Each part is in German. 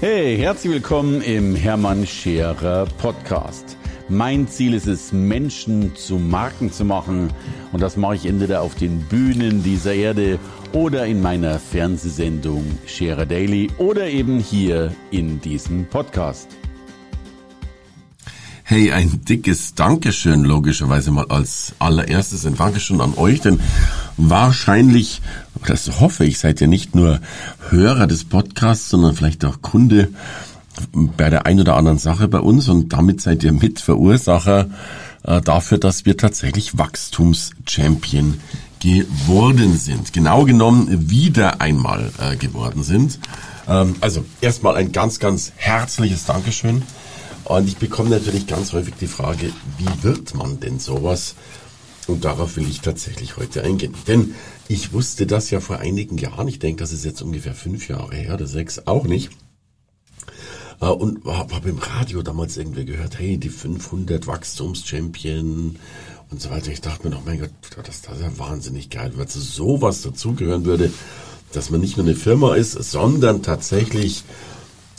Hey, herzlich willkommen im Hermann Scherer Podcast. Mein Ziel ist es, Menschen zu Marken zu machen. Und das mache ich entweder auf den Bühnen dieser Erde oder in meiner Fernsehsendung Scherer Daily oder eben hier in diesem Podcast. Hey, ein dickes Dankeschön logischerweise mal als allererstes ein Dankeschön an euch, denn wahrscheinlich, das hoffe ich, seid ihr nicht nur Hörer des Podcasts, sondern vielleicht auch Kunde bei der ein oder anderen Sache bei uns und damit seid ihr Mitverursacher äh, dafür, dass wir tatsächlich Wachstumschampion geworden sind. Genau genommen wieder einmal äh, geworden sind. Ähm, also erstmal ein ganz, ganz herzliches Dankeschön und ich bekomme natürlich ganz häufig die Frage, wie wird man denn sowas? Und darauf will ich tatsächlich heute eingehen. Denn ich wusste das ja vor einigen Jahren. Ich denke, das ist jetzt ungefähr fünf Jahre her oder sechs, auch nicht. Äh, und habe hab im Radio damals irgendwie gehört, hey, die 500 Wachstumschampion und so weiter. Ich dachte mir noch, mein Gott, das, das ist ja wahnsinnig geil, weil zu sowas dazugehören würde, dass man nicht nur eine Firma ist, sondern tatsächlich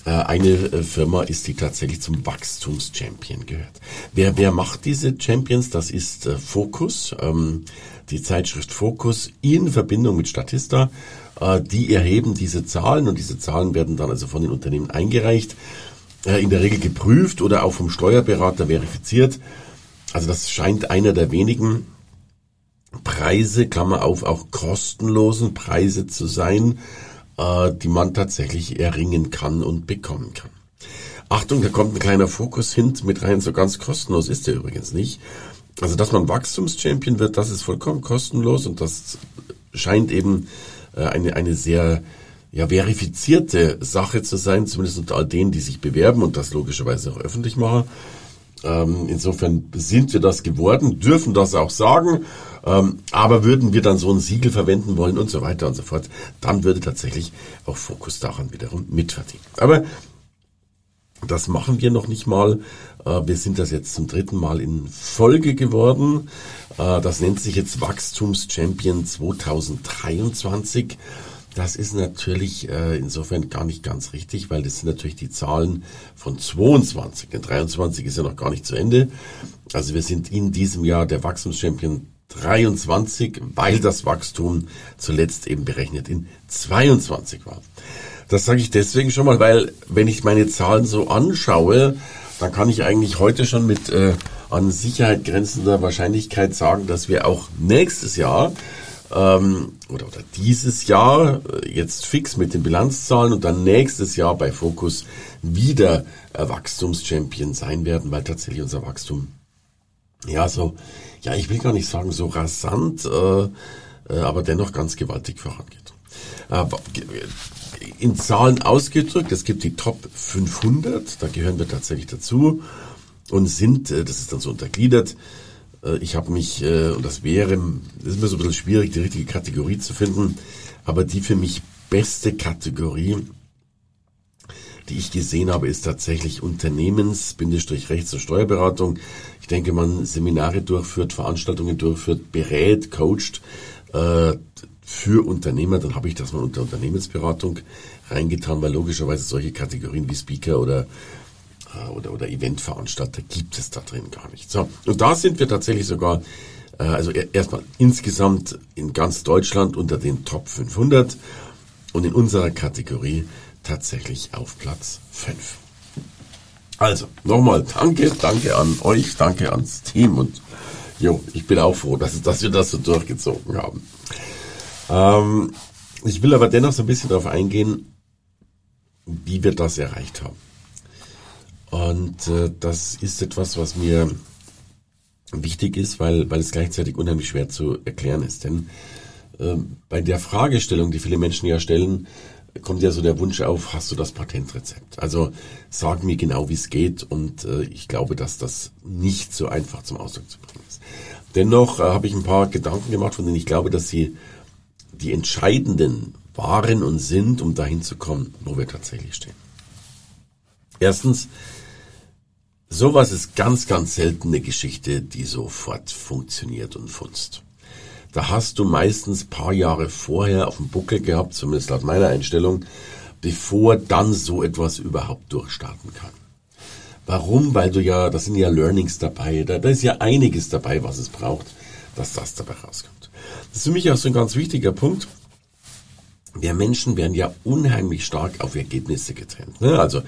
eine äh, Firma ist, die tatsächlich zum Wachstumschampion gehört. Wer, wer macht diese Champions? Das ist äh, Focus, ähm, die Zeitschrift Focus in Verbindung mit Statista. Äh, die erheben diese Zahlen und diese Zahlen werden dann also von den Unternehmen eingereicht, äh, in der Regel geprüft oder auch vom Steuerberater verifiziert. Also das scheint einer der wenigen Preise, Klammer auf, auch kostenlosen Preise zu sein, äh, die man tatsächlich erringen kann und bekommen kann. Achtung, da kommt ein kleiner Fokus-Hint mit rein, so ganz kostenlos ist der übrigens nicht. Also, dass man Wachstumschampion wird, das ist vollkommen kostenlos und das scheint eben äh, eine, eine sehr ja, verifizierte Sache zu sein, zumindest unter all denen, die sich bewerben und das logischerweise auch öffentlich machen. Ähm, insofern sind wir das geworden, dürfen das auch sagen. Ähm, aber würden wir dann so ein Siegel verwenden wollen und so weiter und so fort, dann würde tatsächlich auch Fokus daran wiederum mitverdienen. Aber das machen wir noch nicht mal. Äh, wir sind das jetzt zum dritten Mal in Folge geworden. Äh, das nennt sich jetzt Wachstumschampion 2023. Das ist natürlich äh, insofern gar nicht ganz richtig, weil das sind natürlich die Zahlen von 22. Denn 23 ist ja noch gar nicht zu Ende. Also wir sind in diesem Jahr der Wachstumschampion 23, weil das Wachstum zuletzt eben berechnet in 22 war. Das sage ich deswegen schon mal, weil wenn ich meine Zahlen so anschaue, dann kann ich eigentlich heute schon mit äh, an Sicherheit grenzender Wahrscheinlichkeit sagen, dass wir auch nächstes Jahr ähm, oder, oder dieses Jahr äh, jetzt fix mit den Bilanzzahlen und dann nächstes Jahr bei Focus wieder äh, Wachstumschampion sein werden, weil tatsächlich unser Wachstum ja so ja, ich will gar nicht sagen so rasant, äh, äh, aber dennoch ganz gewaltig vorangeht. Äh, in Zahlen ausgedrückt, es gibt die Top 500, da gehören wir tatsächlich dazu und sind, das ist dann so untergliedert, ich habe mich, äh, und das wäre, das ist mir so ein bisschen schwierig, die richtige Kategorie zu finden, aber die für mich beste Kategorie die ich gesehen habe, ist tatsächlich Unternehmens, Bindestrich Rechts- und Steuerberatung. Ich denke, man Seminare durchführt, Veranstaltungen durchführt, berät, coacht äh, für Unternehmer. Dann habe ich das mal unter Unternehmensberatung reingetan, weil logischerweise solche Kategorien wie Speaker oder äh, oder, oder Eventveranstalter gibt es da drin gar nicht. So, und da sind wir tatsächlich sogar, äh, also erstmal insgesamt in ganz Deutschland unter den Top 500 und in unserer Kategorie tatsächlich auf Platz 5. Also, nochmal danke, danke an euch, danke ans Team und jo, ich bin auch froh, dass, dass wir das so durchgezogen haben. Ähm, ich will aber dennoch so ein bisschen darauf eingehen, wie wir das erreicht haben. Und äh, das ist etwas, was mir wichtig ist, weil, weil es gleichzeitig unheimlich schwer zu erklären ist. Denn äh, bei der Fragestellung, die viele Menschen ja stellen, kommt ja so der Wunsch auf, hast du das Patentrezept? Also sag mir genau, wie es geht und äh, ich glaube, dass das nicht so einfach zum Ausdruck zu bringen ist. Dennoch äh, habe ich ein paar Gedanken gemacht, von denen ich glaube, dass sie die entscheidenden waren und sind, um dahin zu kommen, wo wir tatsächlich stehen. Erstens, sowas ist ganz, ganz selten eine Geschichte, die sofort funktioniert und funzt da hast du meistens paar Jahre vorher auf dem Buckel gehabt, zumindest laut meiner Einstellung, bevor dann so etwas überhaupt durchstarten kann. Warum? Weil du ja, da sind ja Learnings dabei, da, da ist ja einiges dabei, was es braucht, dass das dabei rauskommt. Das ist für mich auch so ein ganz wichtiger Punkt wir Menschen werden ja unheimlich stark auf Ergebnisse getrennt. Ne? Also,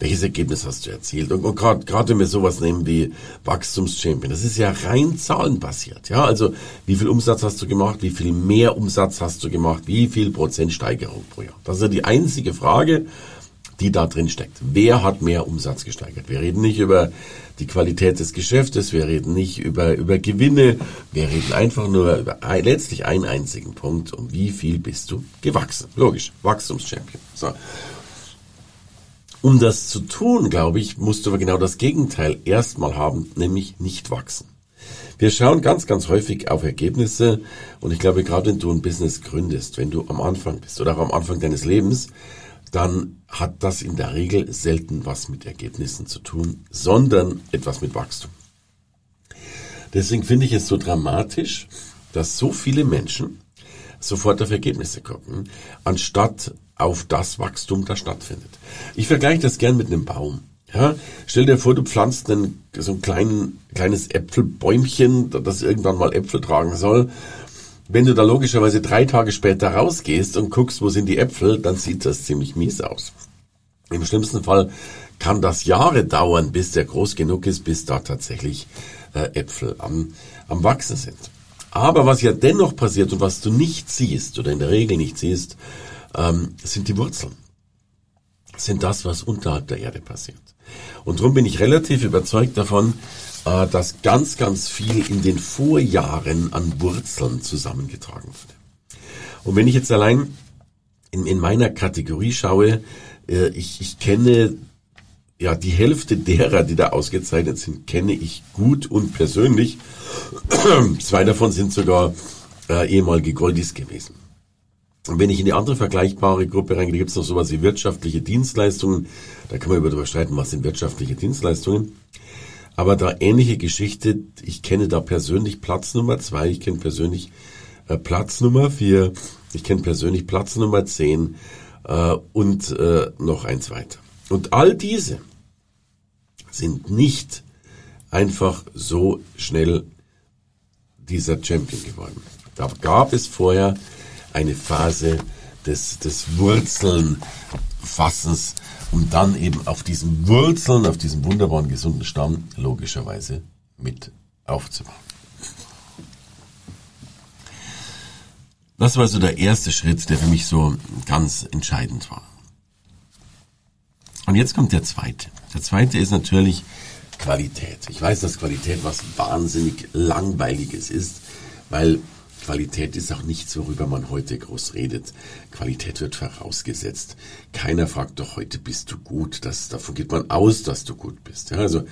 welches Ergebnis hast du erzielt? Und, und gerade wenn wir sowas nehmen wie Wachstumschampion, das ist ja rein zahlenbasiert. Ja, also wie viel Umsatz hast du gemacht? Wie viel mehr Umsatz hast du gemacht? Wie viel Prozent Steigerung pro Jahr? Das ist ja die einzige Frage, die da drin steckt. Wer hat mehr Umsatz gesteigert? Wir reden nicht über die Qualität des Geschäftes, wir reden nicht über, über Gewinne, wir reden einfach nur über letztlich einen einzigen Punkt, um wie viel bist du gewachsen. Logisch, Wachstumschampion. So. Um das zu tun, glaube ich, musst du aber genau das Gegenteil erstmal haben, nämlich nicht wachsen. Wir schauen ganz, ganz häufig auf Ergebnisse und ich glaube, gerade wenn du ein Business gründest, wenn du am Anfang bist oder auch am Anfang deines Lebens, dann hat das in der Regel selten was mit Ergebnissen zu tun, sondern etwas mit Wachstum. Deswegen finde ich es so dramatisch, dass so viele Menschen sofort auf Ergebnisse gucken, anstatt auf das Wachstum, das stattfindet. Ich vergleiche das gern mit einem Baum. Ja, stell dir vor, du pflanzt einen, so ein klein, kleines Äpfelbäumchen, das irgendwann mal Äpfel tragen soll wenn du da logischerweise drei Tage später rausgehst und guckst, wo sind die Äpfel, dann sieht das ziemlich mies aus. Im schlimmsten Fall kann das Jahre dauern, bis der groß genug ist, bis da tatsächlich äh, Äpfel am, am Wachsen sind. Aber was ja dennoch passiert und was du nicht siehst oder in der Regel nicht siehst, ähm, sind die Wurzeln. Sind das, was unterhalb der Erde passiert. Und darum bin ich relativ überzeugt davon, äh, dass ganz, ganz viel in den Vorjahren an Wurzeln zusammengetragen wurde. Und wenn ich jetzt allein in, in meiner Kategorie schaue, äh, ich, ich kenne ja die Hälfte derer, die da ausgezeichnet sind, kenne ich gut und persönlich. Zwei davon sind sogar äh, ehemalige Goldis gewesen. Und wenn ich in die andere vergleichbare Gruppe reingehe, gibt es noch sowas wie wirtschaftliche Dienstleistungen. Da kann man über streiten, was sind wirtschaftliche Dienstleistungen. Aber da ähnliche Geschichte, ich kenne da persönlich Platz Nummer zwei, ich kenne persönlich äh, Platz Nummer vier, ich kenne persönlich Platz Nummer zehn äh, und äh, noch eins weiter. Und all diese sind nicht einfach so schnell dieser Champion geworden. Da gab es vorher eine Phase des, des Wurzelnfassens um dann eben auf diesen Wurzeln, auf diesem wunderbaren gesunden Stamm logischerweise mit aufzubauen. Das war so der erste Schritt, der für mich so ganz entscheidend war. Und jetzt kommt der zweite. Der zweite ist natürlich Qualität. Ich weiß, dass Qualität was wahnsinnig langweiliges ist, weil Qualität ist auch nichts, worüber man heute groß redet. Qualität wird vorausgesetzt. Keiner fragt doch heute, bist du gut? Das, davon geht man aus, dass du gut bist. Ja, also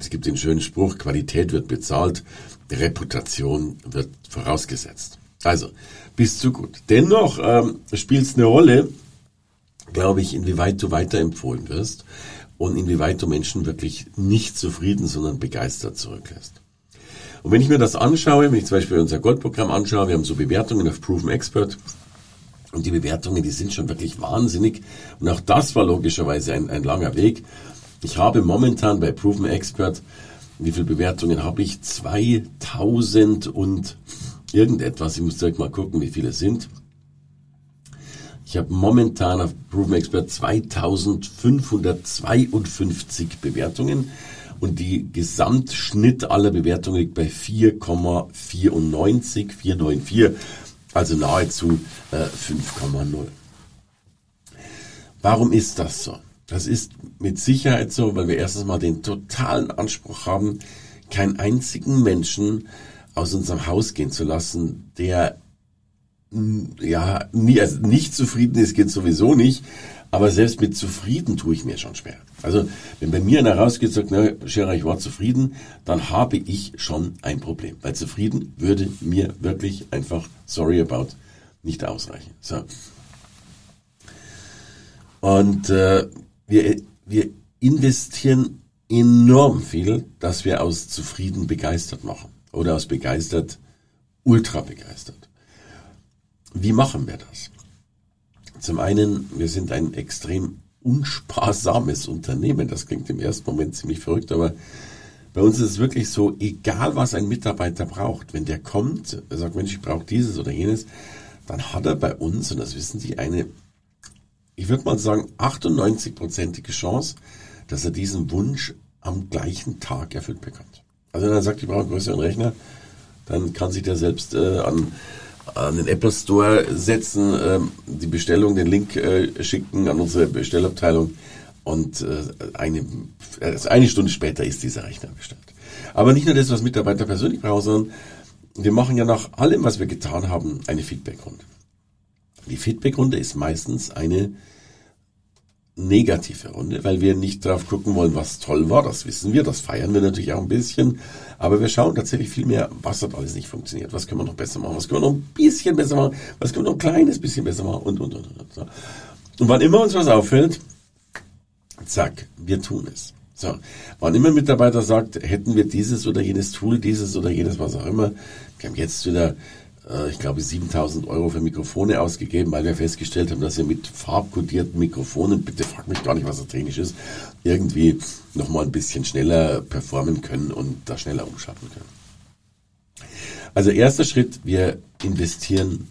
es gibt den schönen Spruch, Qualität wird bezahlt, Reputation wird vorausgesetzt. Also, bist du gut. Dennoch ähm, spielt eine Rolle, glaube ich, inwieweit du weiterempfohlen wirst und inwieweit du Menschen wirklich nicht zufrieden, sondern begeistert zurücklässt. Und wenn ich mir das anschaue, wenn ich zum Beispiel unser Goldprogramm anschaue, wir haben so Bewertungen auf Proven Expert, und die Bewertungen, die sind schon wirklich wahnsinnig. Und auch das war logischerweise ein, ein langer Weg. Ich habe momentan bei Proven Expert, wie viele Bewertungen habe ich? 2000 und irgendetwas. Ich muss direkt mal gucken, wie viele es sind. Ich habe momentan auf Proven Expert 2552 Bewertungen und die Gesamtschnitt aller Bewertungen liegt bei 4,94, 494, also nahezu äh, 5,0. Warum ist das so? Das ist mit Sicherheit so, weil wir erstens mal den totalen Anspruch haben, keinen einzigen Menschen aus unserem Haus gehen zu lassen, der ja nie, also nicht zufrieden ist, geht sowieso nicht, aber selbst mit zufrieden tue ich mir schon schwer. Also, wenn bei mir einer rausgeht und sagt, na, Scherer, ich war zufrieden, dann habe ich schon ein Problem. Weil zufrieden würde mir wirklich einfach, sorry about, nicht ausreichen. So. Und äh, wir, wir investieren enorm viel, dass wir aus zufrieden begeistert machen. Oder aus begeistert ultra begeistert. Wie machen wir das? Zum einen, wir sind ein extrem unsparsames Unternehmen. Das klingt im ersten Moment ziemlich verrückt, aber bei uns ist es wirklich so, egal was ein Mitarbeiter braucht, wenn der kommt, er sagt, Mensch, ich brauche dieses oder jenes, dann hat er bei uns, und das wissen Sie, eine, ich würde mal sagen, 98-prozentige Chance, dass er diesen Wunsch am gleichen Tag erfüllt bekommt. Also wenn er sagt, ich brauche einen größeren Rechner, dann kann sich der selbst äh, an, an den Apple Store setzen, äh, die Bestellung, den Link äh, schicken an unsere Bestellabteilung und äh, eine, also eine Stunde später ist dieser Rechner bestellt. Aber nicht nur das, was Mitarbeiter persönlich brauchen, sondern wir machen ja nach allem, was wir getan haben, eine Feedbackrunde. Die Feedbackrunde ist meistens eine negative Runde, weil wir nicht drauf gucken wollen, was toll war. Das wissen wir, das feiern wir natürlich auch ein bisschen. Aber wir schauen tatsächlich viel mehr, was hat alles nicht funktioniert, was können wir noch besser machen, was können wir noch ein bisschen besser machen, was können wir noch ein kleines bisschen besser machen und, und, und, und. Und wann immer uns was auffällt, zack, wir tun es. So, wann immer ein Mitarbeiter sagt, hätten wir dieses oder jenes Tool, dieses oder jenes, was auch immer, wir haben jetzt wieder äh, ich glaube, 7000 Euro für Mikrofone ausgegeben, weil wir festgestellt haben, dass wir mit farbkodierten Mikrofonen, bitte frag mich gar nicht, was das technisch ist, irgendwie nochmal ein bisschen schneller performen können und da schneller umschalten können. Also erster Schritt, wir investieren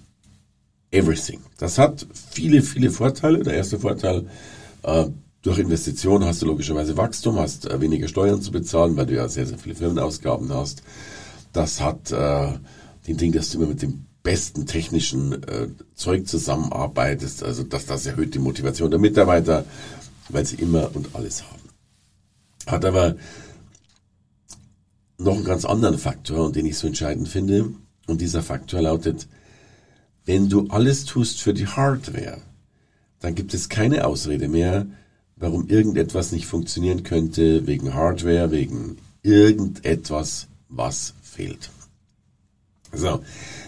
everything. Das hat viele, viele Vorteile. Der erste Vorteil, äh, durch Investition hast du logischerweise Wachstum, hast äh, weniger Steuern zu bezahlen, weil du ja sehr, sehr viele Firmenausgaben hast. Das hat äh, den Ding, dass du immer mit dem besten technischen äh, Zeug zusammenarbeitest. Also dass das erhöht die Motivation der Mitarbeiter, weil sie immer und alles haben. Hat aber noch einen ganz anderen Faktor, den ich so entscheidend finde. Und dieser Faktor lautet, wenn du alles tust für die Hardware, dann gibt es keine Ausrede mehr, warum irgendetwas nicht funktionieren könnte, wegen Hardware, wegen irgendetwas, was fehlt. So.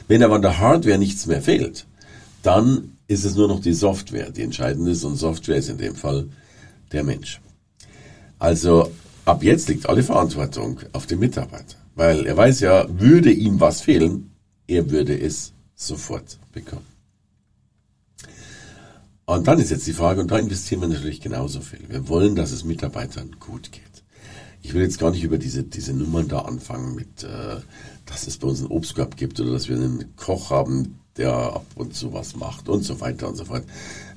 Wenn aber an der Hardware nichts mehr fehlt, dann ist es nur noch die Software, die entscheidend ist und Software ist in dem Fall der Mensch. Also ab jetzt liegt alle Verantwortung auf dem Mitarbeiter, weil er weiß ja, würde ihm was fehlen, er würde es sofort bekommen. Und dann ist jetzt die Frage, und da investieren wir natürlich genauso viel. Wir wollen, dass es Mitarbeitern gut geht. Ich will jetzt gar nicht über diese, diese Nummern da anfangen mit, äh, dass es bei uns einen Obstkorb gibt oder dass wir einen Koch haben, der ab und zu was macht und so weiter und so fort.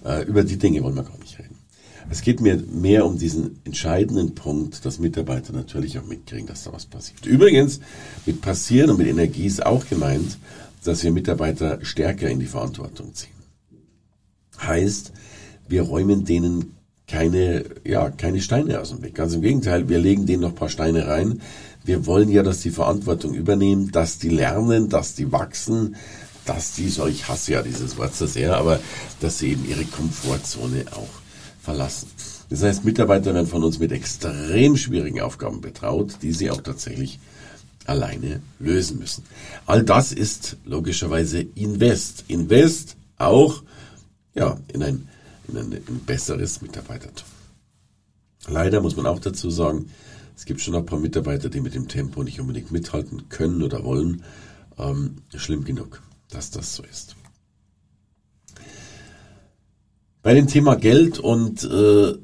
Äh, über die Dinge wollen wir gar nicht reden. Es geht mir mehr um diesen entscheidenden Punkt, dass Mitarbeiter natürlich auch mitkriegen, dass da was passiert. Übrigens, mit passieren und mit Energie ist auch gemeint, dass wir Mitarbeiter stärker in die Verantwortung ziehen. Heißt, wir räumen denen keine, ja, keine Steine aus dem Weg. Ganz im Gegenteil, wir legen denen noch ein paar Steine rein. Wir wollen ja, dass die Verantwortung übernehmen, dass die lernen, dass die wachsen, dass die, so ich hasse ja dieses Wort so sehr, aber dass sie eben ihre Komfortzone auch verlassen. Das heißt, Mitarbeiter werden von uns mit extrem schwierigen Aufgaben betraut, die sie auch tatsächlich alleine lösen müssen. All das ist logischerweise Invest. Invest auch ja, in ein in ein, ein besseres Mitarbeitertum. Leider muss man auch dazu sagen, es gibt schon ein paar Mitarbeiter, die mit dem Tempo nicht unbedingt mithalten können oder wollen. Ähm, schlimm genug, dass das so ist. Bei dem Thema Geld und äh,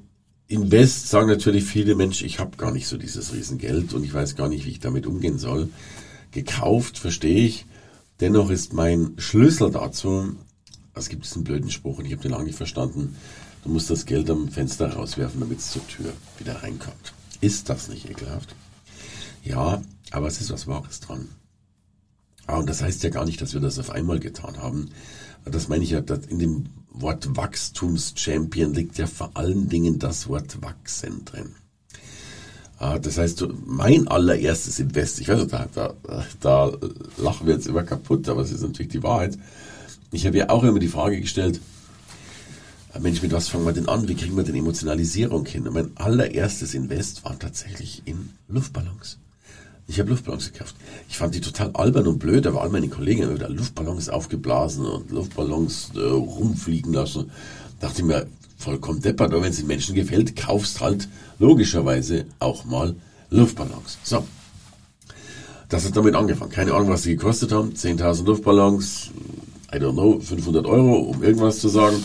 Invest sagen natürlich viele Menschen, ich habe gar nicht so dieses Riesengeld und ich weiß gar nicht, wie ich damit umgehen soll. Gekauft, verstehe ich. Dennoch ist mein Schlüssel dazu, es gibt diesen blöden Spruch und ich habe den lange nicht verstanden. Du musst das Geld am Fenster rauswerfen, damit es zur Tür wieder reinkommt. Ist das nicht ekelhaft? Ja, aber es ist was Wahres dran. Ah, und das heißt ja gar nicht, dass wir das auf einmal getan haben. Das meine ich ja, in dem Wort Wachstumschampion liegt ja vor allen Dingen das Wort Wachsen drin. Ah, das heißt, mein allererstes Invest, ich weiß, da, da, da lachen wir jetzt immer kaputt, aber es ist natürlich die Wahrheit. Ich habe ja auch immer die Frage gestellt, äh, Mensch, mit was fangen wir denn an? Wie kriegen wir denn Emotionalisierung hin? Und mein allererstes Invest war tatsächlich in Luftballons. Ich habe Luftballons gekauft. Ich fand die total albern und blöd, aber all meine Kollegen haben wieder Luftballons aufgeblasen und Luftballons äh, rumfliegen lassen. Dachte mir, vollkommen deppert, aber wenn es den Menschen gefällt, kaufst halt logischerweise auch mal Luftballons. So. Das hat damit angefangen. Keine Ahnung, was die gekostet haben. 10.000 Luftballons, I don't know, 500 Euro, um irgendwas zu sagen.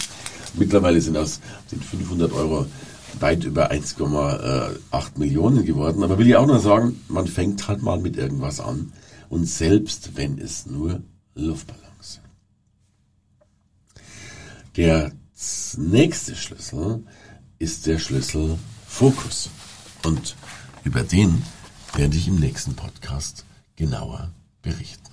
Mittlerweile sind aus den 500 Euro weit über 1,8 Millionen geworden. Aber will ich auch noch sagen, man fängt halt mal mit irgendwas an. Und selbst wenn es nur Luftballons sind. Der nächste Schlüssel ist der Schlüssel Fokus. Und über den werde ich im nächsten Podcast genauer berichten.